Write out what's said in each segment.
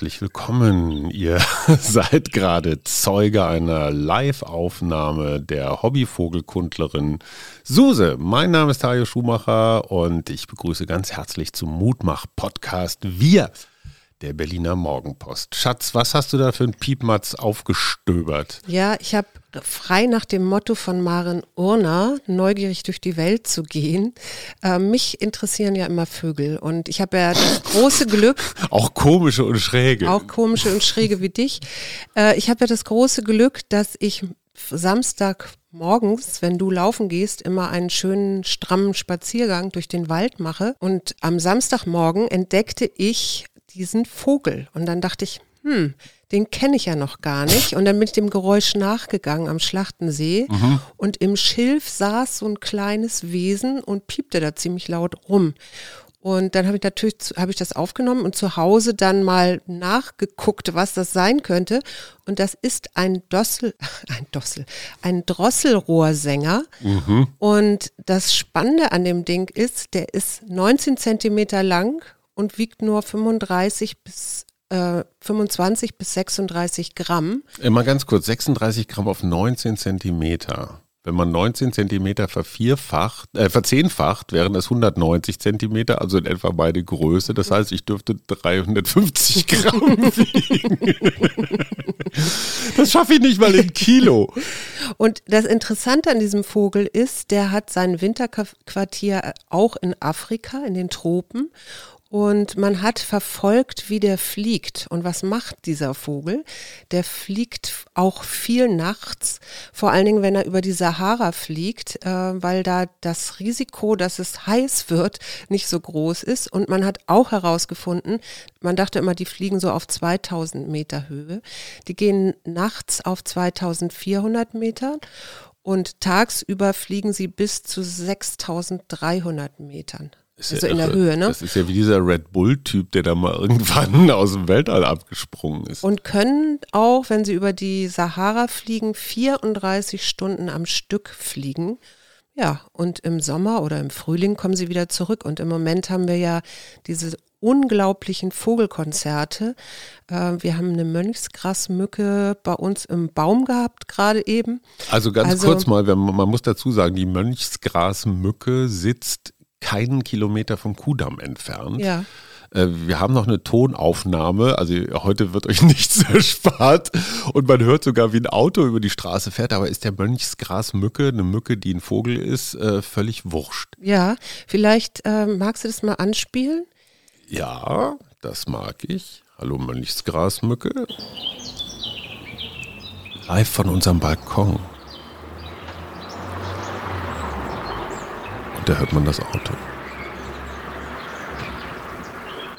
Herzlich willkommen. Ihr seid gerade Zeuge einer Live-Aufnahme der Hobbyvogelkundlerin Suse. Mein Name ist Tajo Schumacher und ich begrüße ganz herzlich zum Mutmach-Podcast Wir der Berliner Morgenpost. Schatz, was hast du da für ein Piepmatz aufgestöbert? Ja, ich habe frei nach dem Motto von Maren Urner, neugierig durch die Welt zu gehen. Äh, mich interessieren ja immer Vögel und ich habe ja das große Glück. auch komische und schräge. Auch komische und schräge wie dich. Äh, ich habe ja das große Glück, dass ich Samstag morgens, wenn du laufen gehst, immer einen schönen, strammen Spaziergang durch den Wald mache. Und am Samstagmorgen entdeckte ich diesen Vogel. Und dann dachte ich, hm, den kenne ich ja noch gar nicht. Und dann bin ich dem Geräusch nachgegangen am Schlachtensee. Mhm. Und im Schilf saß so ein kleines Wesen und piepte da ziemlich laut rum. Und dann habe ich natürlich habe ich das aufgenommen und zu Hause dann mal nachgeguckt, was das sein könnte. Und das ist ein Dossel, ein Dossel, ein Drosselrohrsänger. Mhm. Und das Spannende an dem Ding ist, der ist 19 Zentimeter lang und wiegt nur 35 bis äh, 25 bis 36 Gramm. Immer ganz kurz, 36 Gramm auf 19 Zentimeter. Wenn man 19 Zentimeter vervierfacht, äh, verzehnfacht, wären es 190 Zentimeter, also in etwa beide Größe. Das heißt, ich dürfte 350 Gramm wiegen. das schaffe ich nicht mal in Kilo. Und das Interessante an diesem Vogel ist, der hat sein Winterquartier auch in Afrika, in den Tropen. Und man hat verfolgt, wie der fliegt. Und was macht dieser Vogel? Der fliegt auch viel nachts, vor allen Dingen, wenn er über die Sahara fliegt, äh, weil da das Risiko, dass es heiß wird, nicht so groß ist. Und man hat auch herausgefunden, man dachte immer, die fliegen so auf 2000 Meter Höhe. Die gehen nachts auf 2400 Meter. Und tagsüber fliegen sie bis zu 6300 Metern. Ist also ja in der Höhe, ne? Das ist ja wie dieser Red Bull-Typ, der da mal irgendwann aus dem Weltall abgesprungen ist. Und können auch, wenn sie über die Sahara fliegen, 34 Stunden am Stück fliegen. Ja, und im Sommer oder im Frühling kommen sie wieder zurück. Und im Moment haben wir ja diese unglaublichen Vogelkonzerte. Äh, wir haben eine Mönchsgrasmücke bei uns im Baum gehabt, gerade eben. Also ganz also, kurz mal, man muss dazu sagen, die Mönchsgrasmücke sitzt keinen Kilometer vom Kudamm entfernt. Ja. Äh, wir haben noch eine Tonaufnahme, also heute wird euch nichts erspart und man hört sogar, wie ein Auto über die Straße fährt, aber ist der Mönchsgrasmücke, eine Mücke, die ein Vogel ist, äh, völlig wurscht. Ja, vielleicht äh, magst du das mal anspielen? Ja, das mag ich. Hallo Mönchsgrasmücke. Live von unserem Balkon. Da hört man das Auto.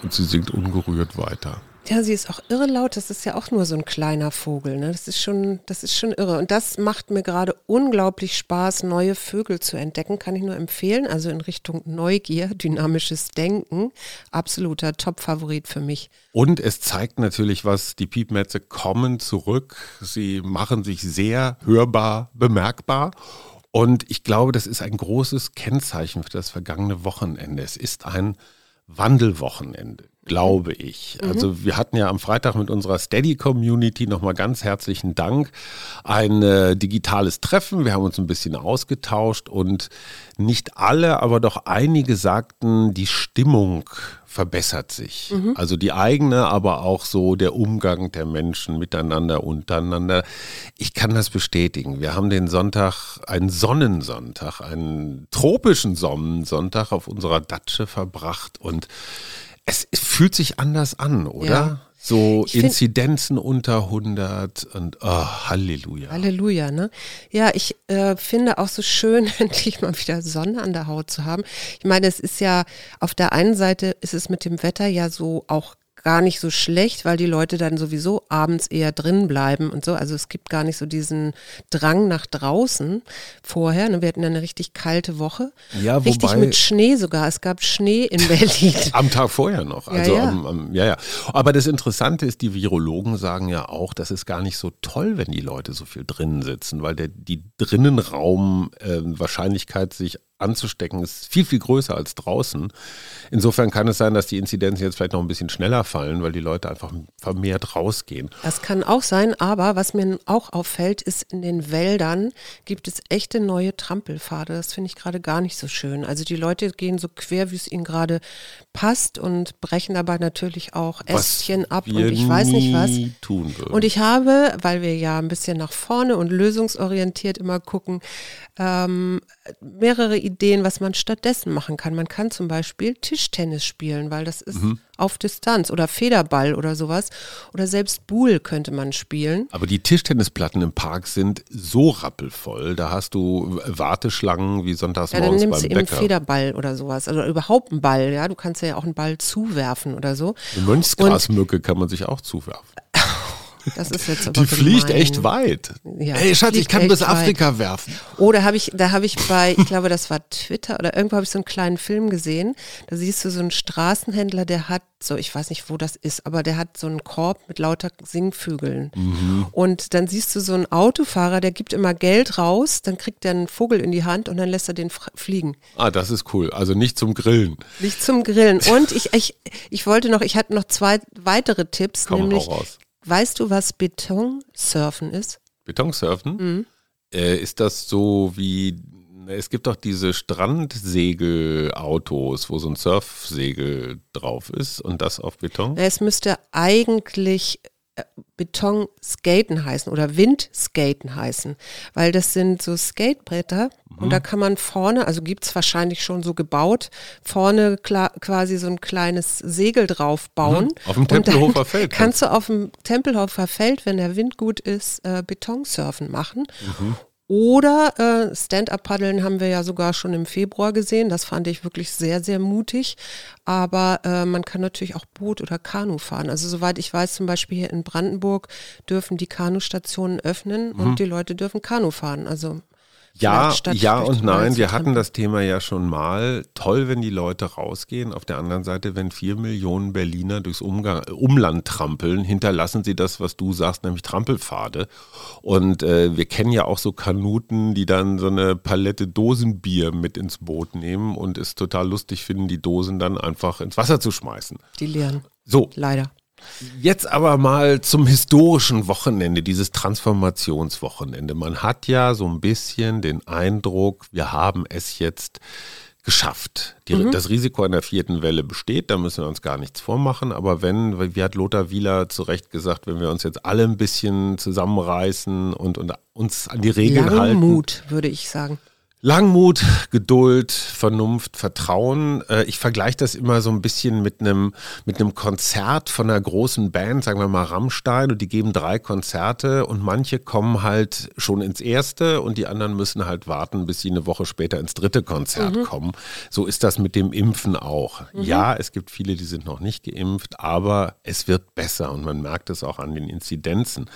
Und sie singt ungerührt weiter. Ja, sie ist auch irre laut. Das ist ja auch nur so ein kleiner Vogel. Ne? Das ist schon, das ist schon irre. Und das macht mir gerade unglaublich Spaß, neue Vögel zu entdecken. Kann ich nur empfehlen. Also in Richtung Neugier, dynamisches Denken. Absoluter Top-Favorit für mich. Und es zeigt natürlich was. Die Piepmetze kommen zurück. Sie machen sich sehr hörbar bemerkbar. Und ich glaube, das ist ein großes Kennzeichen für das vergangene Wochenende. Es ist ein Wandelwochenende, glaube ich. Mhm. Also wir hatten ja am Freitag mit unserer Steady-Community nochmal ganz herzlichen Dank ein äh, digitales Treffen. Wir haben uns ein bisschen ausgetauscht und nicht alle, aber doch einige sagten, die Stimmung verbessert sich. Mhm. Also die eigene, aber auch so der Umgang der Menschen miteinander, untereinander. Ich kann das bestätigen. Wir haben den Sonntag, einen Sonnensonntag, einen tropischen Sonnensonntag auf unserer Datsche verbracht und es, es fühlt sich anders an, oder? Ja. So ich Inzidenzen unter 100 und oh, Halleluja. Halleluja, ne? Ja, ich äh, finde auch so schön, endlich mal wieder Sonne an der Haut zu haben. Ich meine, es ist ja, auf der einen Seite ist es mit dem Wetter ja so auch gar nicht so schlecht, weil die Leute dann sowieso abends eher drin bleiben und so. Also es gibt gar nicht so diesen Drang nach draußen vorher. Ne? Wir hatten eine richtig kalte Woche. Ja, richtig wobei- mit Schnee sogar. Es gab Schnee in Berlin. Am Tag vorher noch. Also ja. Am, am, ja, ja. Aber das Interessante ist, die Virologen sagen ja auch, das ist gar nicht so toll, wenn die Leute so viel drinnen sitzen, weil der, die Drinnenraum äh, Wahrscheinlichkeit, sich anzustecken, ist viel, viel größer als draußen. Insofern kann es sein, dass die Inzidenzen jetzt vielleicht noch ein bisschen schneller fallen, weil die Leute einfach vermehrt rausgehen. Das kann auch sein, aber was mir auch auffällt, ist, in den Wäldern gibt es echte neue Trampelpfade. Das finde ich gerade gar nicht so schön. Also die Leute gehen so quer, wie es ihnen gerade passt und brechen dabei natürlich auch Ästchen ab und ich weiß nicht was. Tun würden. Und ich habe, weil wir ja ein bisschen nach vorne und lösungsorientiert immer gucken, ähm, mehrere Ideen, was man stattdessen machen kann. Man kann zum Beispiel Tischtennis spielen, weil das ist auf Distanz oder Federball oder sowas. Oder selbst Buhl könnte man spielen. Aber die Tischtennisplatten im Park sind so rappelvoll, da hast du Warteschlangen wie sonntags Ja, dann morgens nimmst du beim eben Bäcker. Federball oder sowas. Also überhaupt einen Ball, ja. Du kannst ja auch einen Ball zuwerfen oder so. Eine Mönchsgrasmücke kann man sich auch zuwerfen. Das ist jetzt aber Die fliegt gemein. echt weit. Ja, Ey, Schatz, ich kann bis weit. Afrika werfen. Oh, da habe ich, da habe ich bei, ich glaube, das war Twitter oder irgendwo habe ich so einen kleinen Film gesehen. Da siehst du so einen Straßenhändler, der hat so, ich weiß nicht, wo das ist, aber der hat so einen Korb mit lauter Singvögeln. Mhm. Und dann siehst du so einen Autofahrer, der gibt immer Geld raus, dann kriegt er einen Vogel in die Hand und dann lässt er den fliegen. Ah, das ist cool. Also nicht zum Grillen. Nicht zum Grillen. Und ich, ich, ich wollte noch, ich hatte noch zwei weitere Tipps, Komm, nämlich. Weißt du, was Betonsurfen ist? Betonsurfen? Mhm. Äh, ist das so wie, es gibt doch diese Strandsegelautos, wo so ein Surfsegel drauf ist und das auf Beton? Es müsste eigentlich Betonskaten heißen oder Windskaten heißen, weil das sind so Skatebretter und da kann man vorne, also gibt es wahrscheinlich schon so gebaut, vorne quasi so ein kleines Segel drauf bauen. Mhm. Auf dem Tempelhofer Feld Kannst du auf dem Tempelhofer Feld, wenn der Wind gut ist, äh, Betonsurfen machen. Mhm. Oder äh, Stand-up-Paddeln haben wir ja sogar schon im Februar gesehen. Das fand ich wirklich sehr, sehr mutig. Aber äh, man kann natürlich auch Boot oder Kanu fahren. Also soweit ich weiß, zum Beispiel hier in Brandenburg dürfen die Kanustationen öffnen und die Leute dürfen Kanu fahren. Also Ja, ja und nein. Wir hatten das Thema ja schon mal. Toll, wenn die Leute rausgehen. Auf der anderen Seite, wenn vier Millionen Berliner durchs Umgang, Umland trampeln, hinterlassen sie das, was du sagst, nämlich Trampelpfade. Und äh, wir kennen ja auch so Kanuten, die dann so eine Palette Dosenbier mit ins Boot nehmen und es total lustig finden, die Dosen dann einfach ins Wasser zu schmeißen. Die leeren, So, leider. Jetzt aber mal zum historischen Wochenende, dieses Transformationswochenende. Man hat ja so ein bisschen den Eindruck, wir haben es jetzt geschafft. Die, Das Risiko einer vierten Welle besteht, da müssen wir uns gar nichts vormachen. Aber wenn, wie hat Lothar Wieler zu Recht gesagt, wenn wir uns jetzt alle ein bisschen zusammenreißen und, und uns an die Regeln halten. Langmut, würde ich sagen. Langmut, Geduld, Vernunft, Vertrauen. Äh, Ich vergleiche das immer so ein bisschen mit einem mit einem Konzert von einer großen Band, sagen wir mal Rammstein, und die geben drei Konzerte und manche kommen halt schon ins erste und die anderen müssen halt warten, bis sie eine Woche später ins dritte Konzert kommen. So ist das mit dem Impfen auch. Ja, es gibt viele, die sind noch nicht geimpft, aber es wird besser und man merkt es auch an den Inzidenzen.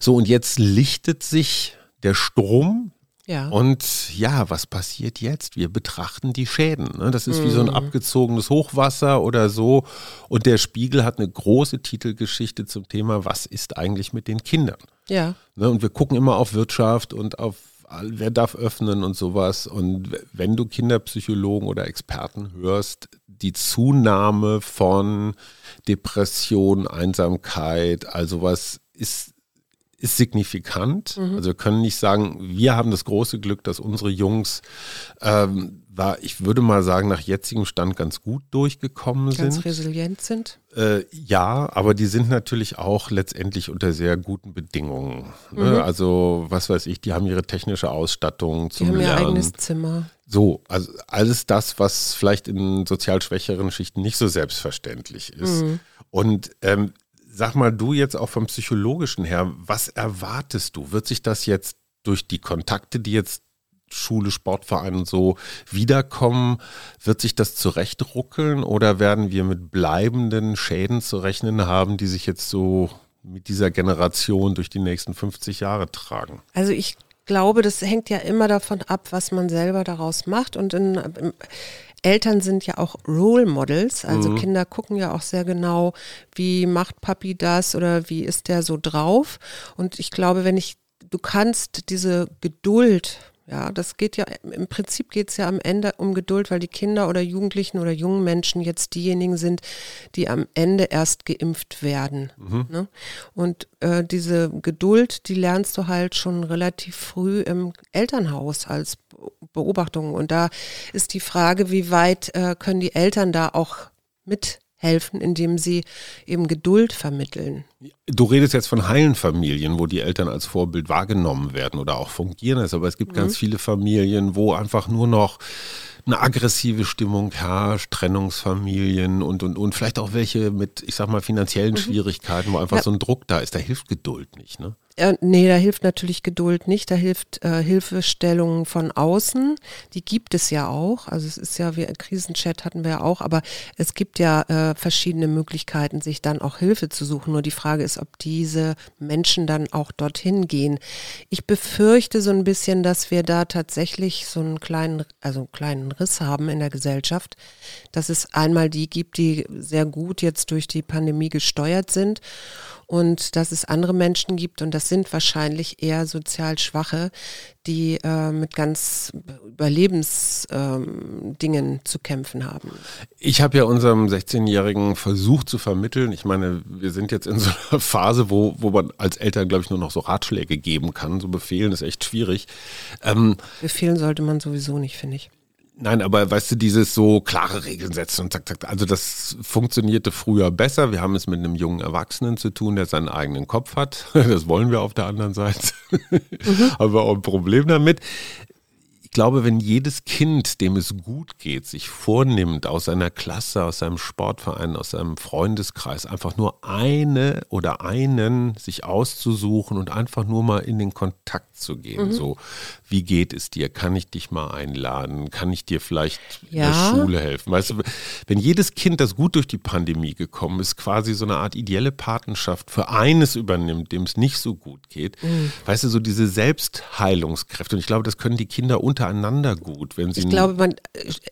So, und jetzt lichtet sich der Strom Ja. und ja, was passiert jetzt? Wir betrachten die Schäden. Ne? Das ist wie so ein abgezogenes Hochwasser oder so. Und der Spiegel hat eine große Titelgeschichte zum Thema, was ist eigentlich mit den Kindern? ja. Ne? Und wir gucken immer auf Wirtschaft und auf wer darf öffnen und sowas. Und wenn du Kinderpsychologen oder Experten hörst, die Zunahme von Depression, Einsamkeit, also was ist ist signifikant. Also wir können nicht sagen, wir haben das große Glück, dass unsere Jungs, ähm, war, ich würde mal sagen, nach jetzigem Stand ganz gut durchgekommen Ganz sind. resilient sind. Äh, ja, aber die sind natürlich auch letztendlich unter sehr guten Bedingungen. Ne? Also, was weiß ich, die haben ihre technische Ausstattung Die zum haben ihr Lernen. eigenes Zimmer. So, also alles das, was vielleicht in sozial schwächeren Schichten nicht so selbstverständlich ist. Und ähm, sag mal, du jetzt auch vom Psychologischen her, was erwartest du? Wird sich das jetzt durch die Kontakte, die jetzt Schule, Sportverein und so wiederkommen, wird sich das zurechtruckeln oder werden wir mit bleibenden Schäden zu rechnen haben, die sich jetzt so mit dieser Generation durch die nächsten 50 Jahre tragen? Also ich glaube, das hängt ja immer davon ab, was man selber daraus macht. Und in, Eltern sind ja auch Role Models, also mhm. Kinder gucken ja auch sehr genau, wie macht Papi das oder wie ist der so drauf. Und ich glaube, wenn ich, du kannst diese Geduld ja, das geht ja, im Prinzip geht es ja am Ende um Geduld, weil die Kinder oder Jugendlichen oder jungen Menschen jetzt diejenigen sind, die am Ende erst geimpft werden. Mhm. Ne? Und äh, diese Geduld, die lernst du halt schon relativ früh im Elternhaus als Beobachtung. Und da ist die Frage, wie weit äh, können die Eltern da auch mit helfen, indem sie eben Geduld vermitteln. Du redest jetzt von heilen Familien, wo die Eltern als Vorbild wahrgenommen werden oder auch fungieren. Aber es gibt mhm. ganz viele Familien, wo einfach nur noch eine aggressive Stimmung herrscht, Trennungsfamilien und, und, und vielleicht auch welche mit, ich sag mal, finanziellen mhm. Schwierigkeiten, wo einfach ja. so ein Druck da ist. Da hilft Geduld nicht, ne? Äh, nee, da hilft natürlich Geduld nicht. Da hilft äh, Hilfestellung von außen. Die gibt es ja auch. Also es ist ja, wir Krisenchat hatten wir ja auch, aber es gibt ja äh, verschiedene Möglichkeiten, sich dann auch Hilfe zu suchen. Nur die Frage ist, ob diese Menschen dann auch dorthin gehen. Ich befürchte so ein bisschen, dass wir da tatsächlich so einen kleinen, also einen kleinen Riss haben in der Gesellschaft, dass es einmal die gibt, die sehr gut jetzt durch die Pandemie gesteuert sind und dass es andere Menschen gibt, und das sind wahrscheinlich eher sozial Schwache, die äh, mit ganz Überlebensdingen ähm, zu kämpfen haben. Ich habe ja unserem 16-Jährigen versucht zu vermitteln. Ich meine, wir sind jetzt in so einer Phase, wo, wo man als Eltern, glaube ich, nur noch so Ratschläge geben kann. So befehlen ist echt schwierig. Ähm, befehlen sollte man sowieso nicht, finde ich. Nein, aber weißt du, dieses so klare Regeln setzen und zack, zack, also das funktionierte früher besser. Wir haben es mit einem jungen Erwachsenen zu tun, der seinen eigenen Kopf hat. Das wollen wir auf der anderen Seite. Mhm. Haben wir auch ein Problem damit glaube, wenn jedes Kind, dem es gut geht, sich vornimmt, aus seiner Klasse, aus seinem Sportverein, aus seinem Freundeskreis, einfach nur eine oder einen sich auszusuchen und einfach nur mal in den Kontakt zu gehen. Mhm. So, wie geht es dir? Kann ich dich mal einladen? Kann ich dir vielleicht ja. in der Schule helfen? Weißt du, wenn jedes Kind, das gut durch die Pandemie gekommen ist, quasi so eine Art ideelle Patenschaft für eines übernimmt, dem es nicht so gut geht, mhm. weißt du, so diese Selbstheilungskräfte. Und ich glaube, das können die Kinder unter untereinander gut, wenn sie. Ich glaube, man,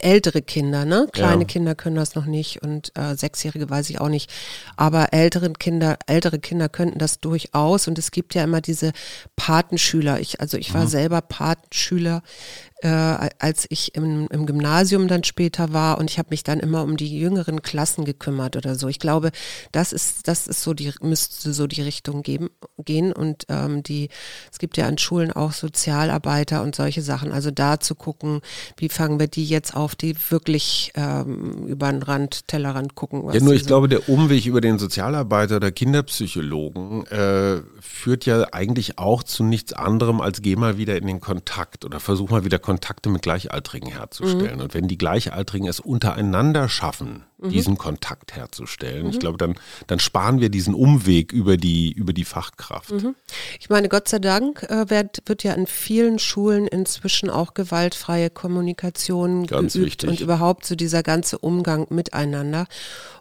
ältere Kinder, ne? Kleine ja. Kinder können das noch nicht und äh, Sechsjährige weiß ich auch nicht. Aber ältere Kinder, ältere Kinder könnten das durchaus. Und es gibt ja immer diese Patenschüler. Ich, also ich war mhm. selber Patenschüler äh, als ich im, im Gymnasium dann später war und ich habe mich dann immer um die jüngeren Klassen gekümmert oder so. Ich glaube, das ist, das ist so die, müsste so die Richtung geben, gehen und ähm, die, es gibt ja an Schulen auch Sozialarbeiter und solche Sachen. Also da zu gucken, wie fangen wir die jetzt auf, die wirklich ähm, über den Rand, Tellerrand gucken. Ja, nur ich so. glaube, der Umweg über den Sozialarbeiter oder Kinderpsychologen äh, führt ja eigentlich auch zu nichts anderem als geh mal wieder in den Kontakt oder versuch mal wieder Kontakt Kontakte mit Gleichaltrigen herzustellen. Mhm. Und wenn die Gleichaltrigen es untereinander schaffen, mhm. diesen Kontakt herzustellen. Mhm. Ich glaube, dann, dann sparen wir diesen Umweg über die, über die Fachkraft. Mhm. Ich meine, Gott sei Dank äh, wird, wird ja in vielen Schulen inzwischen auch gewaltfreie Kommunikation Ganz geübt wichtig. und überhaupt so dieser ganze Umgang miteinander.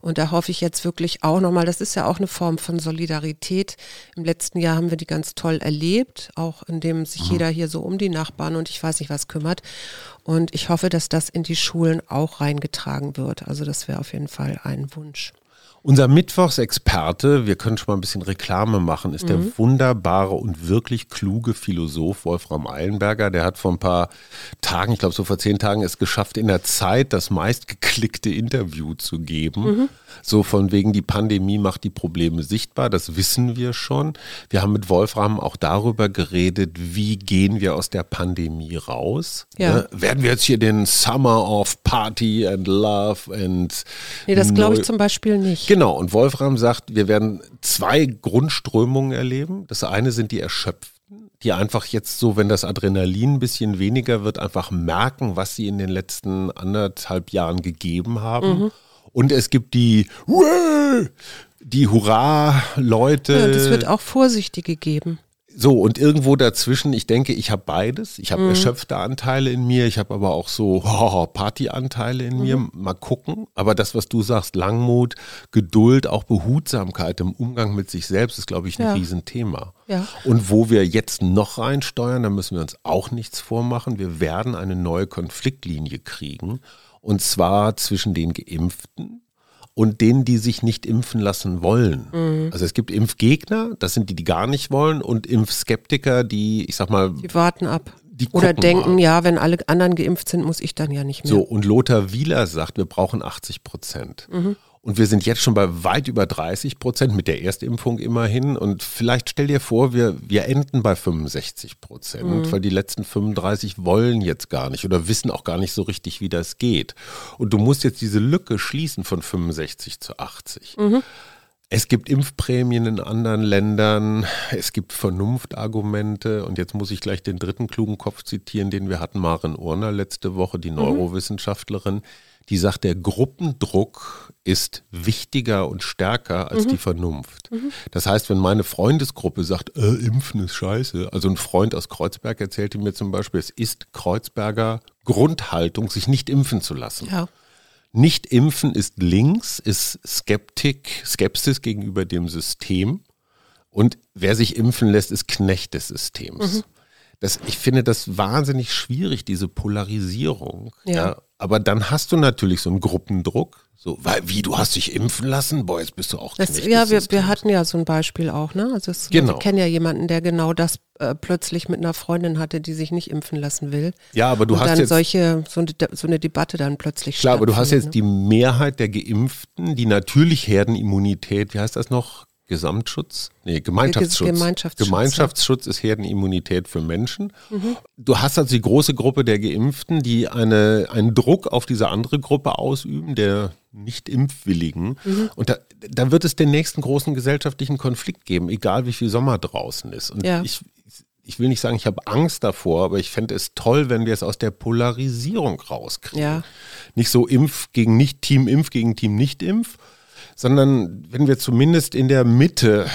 Und da hoffe ich jetzt wirklich auch nochmal, das ist ja auch eine Form von Solidarität. Im letzten Jahr haben wir die ganz toll erlebt, auch indem sich mhm. jeder hier so um die Nachbarn und ich weiß nicht was kümmert. Und ich hoffe, dass das in die Schulen auch reingetragen wird. Also das wäre auf jeden Fall ein Wunsch. Unser Mittwochsexperte, wir können schon mal ein bisschen Reklame machen, ist mhm. der wunderbare und wirklich kluge Philosoph Wolfram Eilenberger. Der hat vor ein paar Tagen, ich glaube so vor zehn Tagen, es geschafft, in der Zeit das meistgeklickte Interview zu geben. Mhm. So von wegen, die Pandemie macht die Probleme sichtbar, das wissen wir schon. Wir haben mit Wolfram auch darüber geredet, wie gehen wir aus der Pandemie raus. Ja. Ne? Werden wir jetzt hier den Summer of Party and Love and... Nee, das glaube ich zum Beispiel nicht. Genau, und Wolfram sagt, wir werden zwei Grundströmungen erleben. Das eine sind die Erschöpften, die einfach jetzt so, wenn das Adrenalin ein bisschen weniger wird, einfach merken, was sie in den letzten anderthalb Jahren gegeben haben. Mhm. Und es gibt die, die Hurra-Leute. Ja, das wird auch Vorsichtige geben So, und irgendwo dazwischen, ich denke, ich habe beides. Ich habe mhm. erschöpfte Anteile in mir, ich habe aber auch so oh, Partyanteile in mhm. mir. Mal gucken. Aber das, was du sagst, Langmut, Geduld, auch Behutsamkeit im Umgang mit sich selbst, ist, glaube ich, ein ja. Riesenthema. Ja. Und wo wir jetzt noch reinsteuern, da müssen wir uns auch nichts vormachen. Wir werden eine neue Konfliktlinie kriegen. Und zwar zwischen den Geimpften und denen, die sich nicht impfen lassen wollen. Mhm. Also es gibt Impfgegner, das sind die, die gar nicht wollen, und Impfskeptiker, die, ich sag mal. Die warten ab. Die Oder denken, mal. ja, wenn alle anderen geimpft sind, muss ich dann ja nicht mehr. So, und Lothar Wieler sagt, wir brauchen 80 Prozent. Mhm. Und wir sind jetzt schon bei weit über 30 Prozent mit der Erstimpfung immerhin. Und vielleicht stell dir vor, wir, wir enden bei 65 Prozent, mhm. weil die letzten 35 wollen jetzt gar nicht oder wissen auch gar nicht so richtig, wie das geht. Und du musst jetzt diese Lücke schließen von 65 zu 80. Mhm. Es gibt Impfprämien in anderen Ländern, es gibt Vernunftargumente und jetzt muss ich gleich den dritten klugen Kopf zitieren, den wir hatten, Maren Urner letzte Woche, die mhm. Neurowissenschaftlerin. Mhm die sagt, der Gruppendruck ist wichtiger und stärker als mhm. die Vernunft. Mhm. Das heißt, wenn meine Freundesgruppe sagt, äh, Impfen ist scheiße, also ein Freund aus Kreuzberg erzählte mir zum Beispiel, es ist Kreuzberger Grundhaltung, sich nicht impfen zu lassen. Ja. Nicht impfen ist links, ist Skeptik, Skepsis gegenüber dem System. Und wer sich impfen lässt, ist Knecht des Systems. Mhm. Das, ich finde das wahnsinnig schwierig, diese Polarisierung. Ja. ja. Aber dann hast du natürlich so einen Gruppendruck. So, weil, wie, du hast dich impfen lassen? Boah, jetzt bist du auch das, Ja, wir, wir hatten ja so ein Beispiel auch, ne? Also es, genau. wir kennen ja jemanden, der genau das äh, plötzlich mit einer Freundin hatte, die sich nicht impfen lassen will. Ja, aber du Und hast dann jetzt solche, so eine, so eine Debatte dann plötzlich Klar, aber du hast jetzt ne? die Mehrheit der Geimpften, die natürlich Herdenimmunität, wie heißt das noch? Gesamtschutz? Nee, Gemeinschaftsschutz. Gemeinschaftsschutz, Gemeinschaftsschutz ist Herdenimmunität für Menschen. Mhm. Du hast also die große Gruppe der Geimpften, die eine, einen Druck auf diese andere Gruppe ausüben, der nicht impfwilligen. Mhm. Und da, da wird es den nächsten großen gesellschaftlichen Konflikt geben, egal wie viel Sommer draußen ist. Und ja. ich, ich will nicht sagen, ich habe Angst davor, aber ich fände es toll, wenn wir es aus der Polarisierung rauskriegen. Ja. Nicht so Impf gegen nicht, Team Impf gegen Team Nicht-Impf, sondern wenn wir zumindest in der Mitte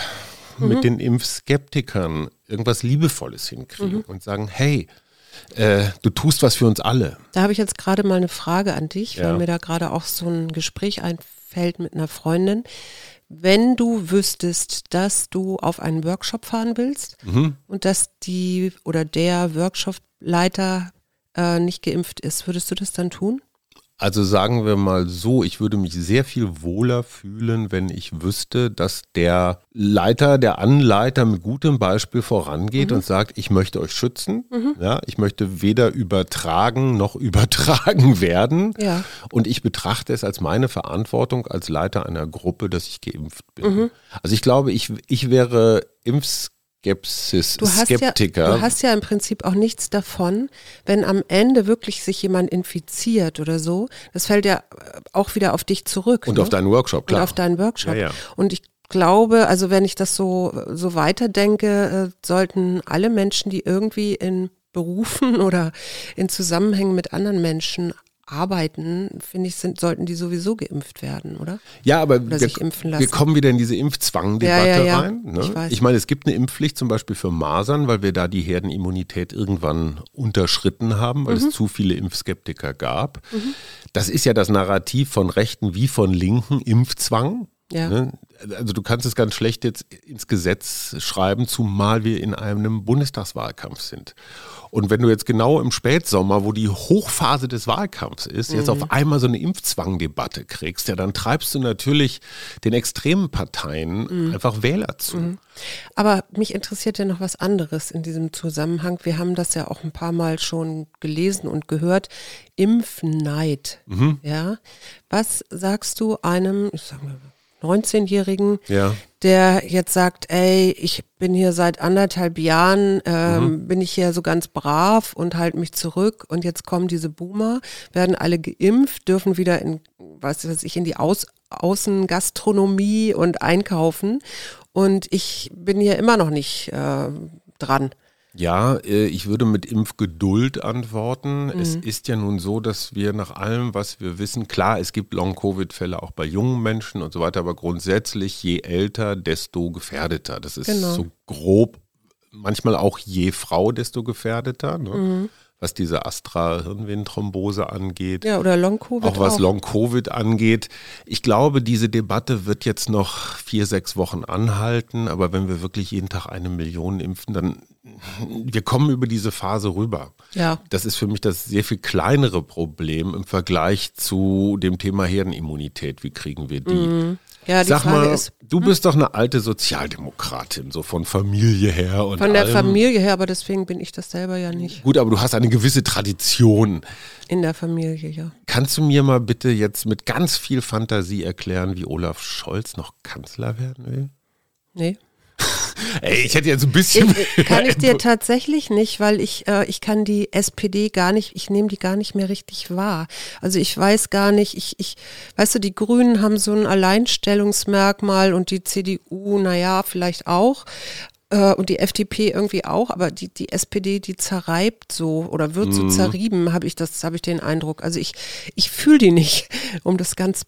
mhm. mit den Impfskeptikern irgendwas Liebevolles hinkriegen mhm. und sagen, hey, äh, du tust was für uns alle. Da habe ich jetzt gerade mal eine Frage an dich, ja. weil mir da gerade auch so ein Gespräch einfällt mit einer Freundin. Wenn du wüsstest, dass du auf einen Workshop fahren willst mhm. und dass die oder der Workshopleiter äh, nicht geimpft ist, würdest du das dann tun? Also sagen wir mal so, ich würde mich sehr viel wohler fühlen, wenn ich wüsste, dass der Leiter, der Anleiter mit gutem Beispiel vorangeht mhm. und sagt, ich möchte euch schützen. Mhm. Ja, ich möchte weder übertragen noch übertragen werden. Ja. Und ich betrachte es als meine Verantwortung als Leiter einer Gruppe, dass ich geimpft bin. Mhm. Also ich glaube, ich, ich wäre Impfs Skepsis, du hast Skeptiker. Ja, du hast ja im Prinzip auch nichts davon, wenn am Ende wirklich sich jemand infiziert oder so. Das fällt ja auch wieder auf dich zurück. Und ne? auf deinen Workshop, klar. Und auf deinen Workshop. Ja, ja. Und ich glaube, also wenn ich das so, so weiterdenke, äh, sollten alle Menschen, die irgendwie in Berufen oder in Zusammenhängen mit anderen Menschen arbeiten, finde ich, sind, sollten die sowieso geimpft werden, oder? Ja, aber oder wir, wir, kommen wieder in diese Impfzwang-Debatte ja, ja, ja. rein. Ne? Ich, ich, meine, es gibt eine Impfpflicht zum Beispiel für Masern, weil wir da die Herdenimmunität irgendwann unterschritten haben, weil mhm. es zu viele Impfskeptiker gab. Mhm. Das ist ja das Narrativ von Rechten wie von Linken, Impfzwang. Ja. Ne? Also du kannst es ganz schlecht jetzt ins Gesetz schreiben, zumal wir in einem Bundestagswahlkampf sind. Und wenn du jetzt genau im Spätsommer, wo die Hochphase des Wahlkampfs ist, mhm. jetzt auf einmal so eine Impfzwangdebatte kriegst, ja, dann treibst du natürlich den extremen Parteien mhm. einfach Wähler zu. Mhm. Aber mich interessiert ja noch was anderes in diesem Zusammenhang. Wir haben das ja auch ein paar Mal schon gelesen und gehört. Impfneid. Mhm. Ja. Was sagst du einem, ich sag mal, 19-Jährigen, ja. der jetzt sagt, ey, ich bin hier seit anderthalb Jahren, ähm, mhm. bin ich hier so ganz brav und halte mich zurück und jetzt kommen diese Boomer, werden alle geimpft, dürfen wieder in, was weiß ich, in die Aus Außengastronomie und einkaufen und ich bin hier immer noch nicht äh, dran. Ja, äh, ich würde mit Impfgeduld antworten. Mhm. Es ist ja nun so, dass wir nach allem, was wir wissen, klar, es gibt Long-Covid-Fälle auch bei jungen Menschen und so weiter, aber grundsätzlich je älter, desto gefährdeter. Das ist genau. so grob manchmal auch je Frau, desto gefährdeter. Ne? Mhm was diese Astra-Hirnvenenthrombose angeht. Ja, oder Long-Covid. Auch was Long-Covid angeht. Ich glaube, diese Debatte wird jetzt noch vier, sechs Wochen anhalten. Aber wenn wir wirklich jeden Tag eine Million impfen, dann wir kommen über diese Phase rüber. Ja. Das ist für mich das sehr viel kleinere Problem im Vergleich zu dem Thema Herdenimmunität. Wie kriegen wir die? Mhm. Ja, die Sag Frage mal, ist, du bist doch eine alte Sozialdemokratin, so von Familie her und von der allem. Familie her, aber deswegen bin ich das selber ja nicht. Gut, aber du hast eine gewisse Tradition. In der Familie, ja. Kannst du mir mal bitte jetzt mit ganz viel Fantasie erklären, wie Olaf Scholz noch Kanzler werden will? Nee. Ey, ich hätte jetzt ein bisschen. Ich, kann ich dir tatsächlich nicht, weil ich, äh, ich kann die SPD gar nicht, ich nehme die gar nicht mehr richtig wahr. Also ich weiß gar nicht, ich, ich, weißt du, die Grünen haben so ein Alleinstellungsmerkmal und die CDU, naja, vielleicht auch äh, und die FDP irgendwie auch, aber die, die SPD, die zerreibt so oder wird so Mhm. zerrieben, habe ich das, habe ich den Eindruck. Also ich, ich fühle die nicht, um das ganz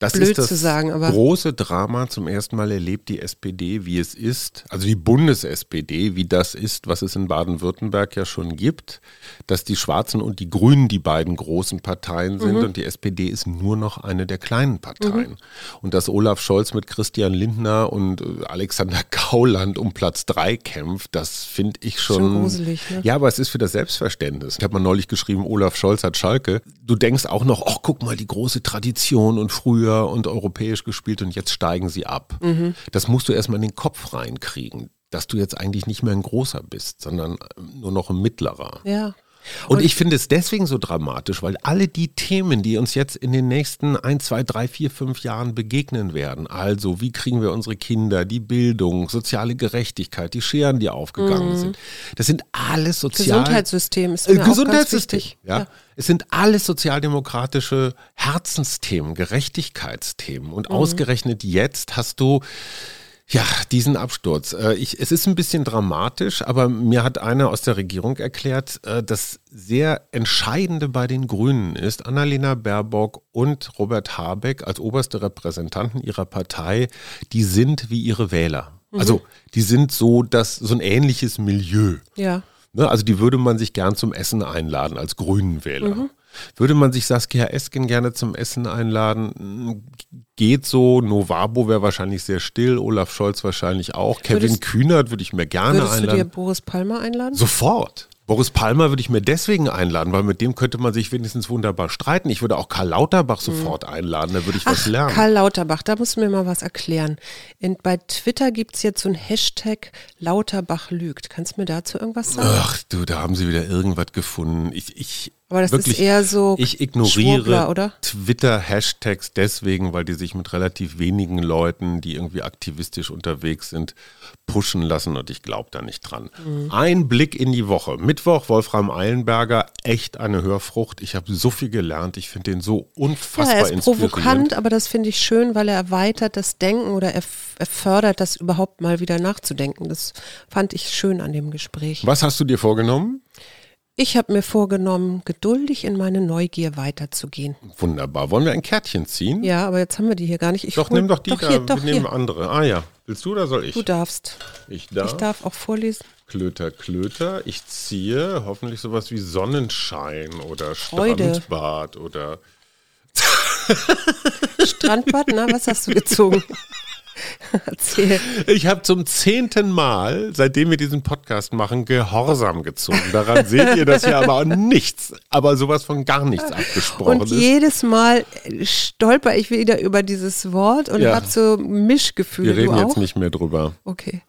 Das blöd ist das zu sagen, aber- große Drama. Zum ersten Mal erlebt die SPD, wie es ist, also die Bundes-SPD, wie das ist, was es in Baden-Württemberg ja schon gibt, dass die Schwarzen und die Grünen die beiden großen Parteien sind und die SPD ist nur noch eine der kleinen Parteien. Und dass Olaf Scholz mit Christian Lindner und äh, Alexander Gauland um Platz drei kämpft, das finde ich schon. Schon gruselig, ne? Ja, aber es ist für das Selbstverständnis. Ich habe mal neulich geschrieben, Olaf Scholz hat Schalke. Du denkst auch noch, ach guck mal, die große Tradition und früher und europäisch gespielt und jetzt steigen sie ab. Mhm. Das musst du erstmal in den Kopf reinkriegen, dass du jetzt eigentlich nicht mehr ein großer bist, sondern nur noch ein mittlerer. ja. Und, ich finde es deswegen so dramatisch, weil alle die Themen, die uns jetzt in den nächsten ein, zwei, drei, vier, fünf Jahren begegnen werden, also wie kriegen wir unsere Kinder, die Bildung, soziale Gerechtigkeit, die Scheren, die aufgegangen sind, das sind alles sozial... Gesundheitssystem ist Äh, Gesundheitssystem. wichtig. Ja. Es sind alles sozialdemokratische Herzensthemen, Gerechtigkeitsthemen. Und ausgerechnet jetzt hast du ja diesen Absturz. Äh, Ich, es ist ein bisschen dramatisch, aber mir hat einer aus der Regierung erklärt, äh, das sehr Entscheidende bei den Grünen ist, Annalena Baerbock und Robert Habeck als oberste Repräsentanten ihrer Partei, die sind wie ihre Wähler. Also die sind so das so ein ähnliches Milieu. Ja. Ne, also die würde man sich gern zum Essen einladen als Grünen-Wähler. Würde man sich Saskia Esken gerne zum Essen einladen? Hm, Geht so. Novabo wäre wahrscheinlich sehr still. Olaf Scholz wahrscheinlich auch. Kevin Würdest- Kühnert würde ich mir gerne Würdest du dir einladen. Boris Palmer einladen? Sofort. Boris Palmer würde ich mir deswegen einladen, weil mit dem könnte man sich wenigstens wunderbar streiten. Ich würde auch Karl Lauterbach sofort einladen, da würde ich was lernen. Karl Lauterbach, da musst du mir mal was erklären. In, bei Twitter gibt es jetzt so ein Hashtag Lauterbach lügt. Kannst du mir dazu irgendwas sagen? Ach du, da haben sie wieder irgendwas gefunden. Ich, ich Aber das wirklich, ist eher so Ich ignoriere? Twitter-Hashtags deswegen, weil die sich mit relativ wenigen Leuten, die irgendwie aktivistisch unterwegs sind, pushen lassen und ich glaube da nicht dran. Mhm. Ein Blick in die Woche. Mittwoch, Wolfram Eilenberger, echt eine Hörfrucht. Ich habe so viel gelernt. Ich finde den so Ja, unfassbar er ist provokant, aber das finde ich schön, weil er erweitert das Denken oder er, er fördert das überhaupt mal wieder nachzudenken. Das fand ich schön an dem Gespräch. Was hast du dir vorgenommen? Ich habe mir vorgenommen, geduldig in meine Neugier weiterzugehen. Wunderbar. Wollen wir ein Kärtchen ziehen? Ja, aber jetzt haben wir die hier gar nicht. Ich Doch, hol- nimm doch die doch da. Hier, doch wir nehmen hier. andere. Ah ja. Willst du oder soll ich? Du darfst. Ich darf. Ich darf auch vorlesen. Klöter, Klöter. Ich ziehe hoffentlich sowas wie Sonnenschein oder Freude. Strandbad oder. Strandbad, na, was hast du gezogen? Erzähl. Ich habe zum zehnten Mal, seitdem wir diesen Podcast machen, Gehorsam gezogen. Daran seht ihr, dass hier aber nichts, aber sowas von gar nichts abgesprochen Und ist. jedes Mal stolper ich wieder über dieses Wort und Ja. habe so Mischgefühle. Wir reden jetzt nicht mehr drüber. Okay.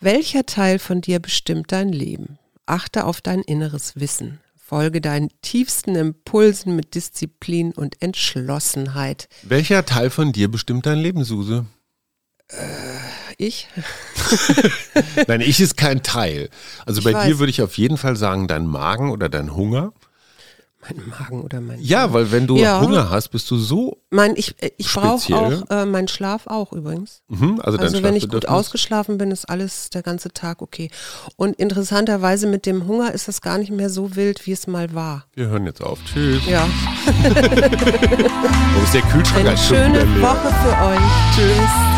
Welcher Teil von dir bestimmt dein Leben? Achte auf dein inneres Wissen. Folge deinen tiefsten Impulsen mit Disziplin und Entschlossenheit. Welcher Teil von dir bestimmt dein Leben, Suse? Ich? Nein, ich ist kein Teil. Also Ich bei dir weiß. würde ich auf jeden Fall sagen, dein Magen oder dein Hunger. Mein Magen oder mein Ja, weil wenn du Ja. Hunger hast, bist du so. Mein, ich äh, ich brauche auch äh, meinen Schlaf auch übrigens. Mhm, also Also wenn ich gut ausgeschlafen bin, ist alles der ganze Tag okay. Und interessanterweise mit dem Hunger ist das gar nicht mehr so wild, wie es mal war. Wir hören jetzt auf. Tschüss. Ja, Wo ist der Kühlschrank eine schöne? Woche für euch. Tschüss.